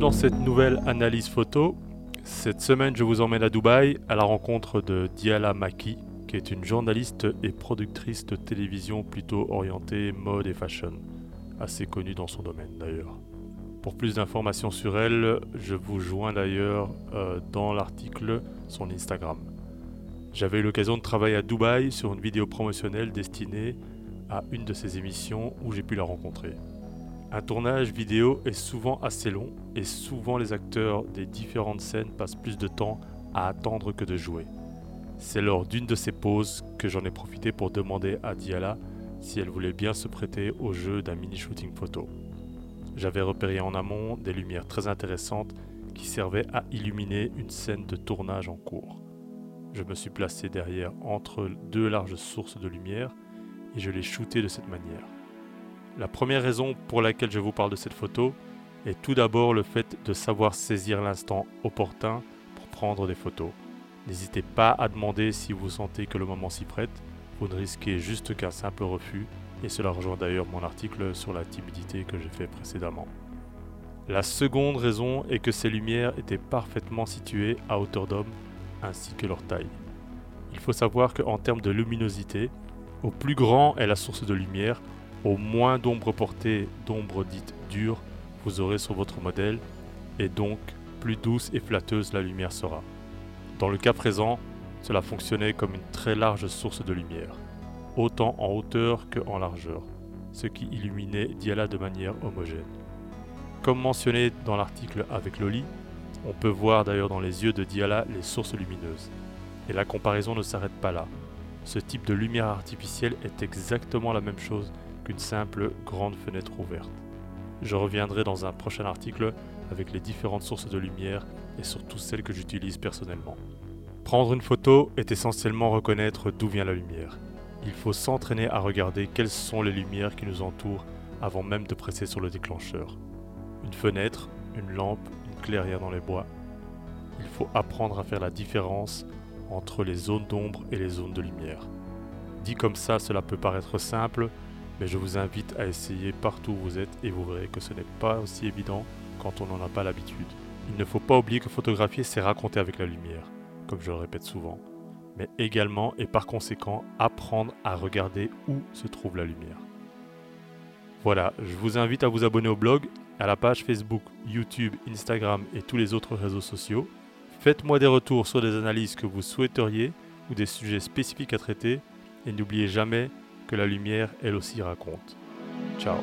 dans cette nouvelle analyse photo. Cette semaine, je vous emmène à Dubaï à la rencontre de Diala Maki, qui est une journaliste et productrice de télévision plutôt orientée mode et fashion, assez connue dans son domaine d'ailleurs. Pour plus d'informations sur elle, je vous joins d'ailleurs euh, dans l'article son Instagram. J'avais eu l'occasion de travailler à Dubaï sur une vidéo promotionnelle destinée à une de ses émissions où j'ai pu la rencontrer. Un tournage vidéo est souvent assez long et souvent les acteurs des différentes scènes passent plus de temps à attendre que de jouer. C'est lors d'une de ces pauses que j'en ai profité pour demander à Diala si elle voulait bien se prêter au jeu d'un mini-shooting photo. J'avais repéré en amont des lumières très intéressantes qui servaient à illuminer une scène de tournage en cours. Je me suis placé derrière entre deux larges sources de lumière et je l'ai shooté de cette manière. La première raison pour laquelle je vous parle de cette photo est tout d'abord le fait de savoir saisir l'instant opportun pour prendre des photos. N'hésitez pas à demander si vous sentez que le moment s'y prête, vous ne risquez juste qu'un simple refus, et cela rejoint d'ailleurs mon article sur la timidité que j'ai fait précédemment. La seconde raison est que ces lumières étaient parfaitement situées à hauteur d'homme ainsi que leur taille. Il faut savoir qu'en termes de luminosité, au plus grand est la source de lumière, au moins d'ombre portée, d'ombre dite dure, vous aurez sur votre modèle, et donc plus douce et flatteuse la lumière sera. Dans le cas présent, cela fonctionnait comme une très large source de lumière, autant en hauteur que en largeur, ce qui illuminait Diala de manière homogène. Comme mentionné dans l'article avec Loli, on peut voir d'ailleurs dans les yeux de Diala les sources lumineuses. Et la comparaison ne s'arrête pas là. Ce type de lumière artificielle est exactement la même chose qu'une simple grande fenêtre ouverte. Je reviendrai dans un prochain article avec les différentes sources de lumière et surtout celles que j'utilise personnellement. Prendre une photo est essentiellement reconnaître d'où vient la lumière. Il faut s'entraîner à regarder quelles sont les lumières qui nous entourent avant même de presser sur le déclencheur. Une fenêtre, une lampe, une clairière dans les bois. Il faut apprendre à faire la différence entre les zones d'ombre et les zones de lumière. Dit comme ça, cela peut paraître simple, mais je vous invite à essayer partout où vous êtes et vous verrez que ce n'est pas aussi évident quand on n'en a pas l'habitude. Il ne faut pas oublier que photographier, c'est raconter avec la lumière, comme je le répète souvent, mais également et par conséquent apprendre à regarder où se trouve la lumière. Voilà, je vous invite à vous abonner au blog, à la page Facebook, YouTube, Instagram et tous les autres réseaux sociaux. Faites-moi des retours sur des analyses que vous souhaiteriez ou des sujets spécifiques à traiter et n'oubliez jamais que la lumière, elle aussi, raconte. Ciao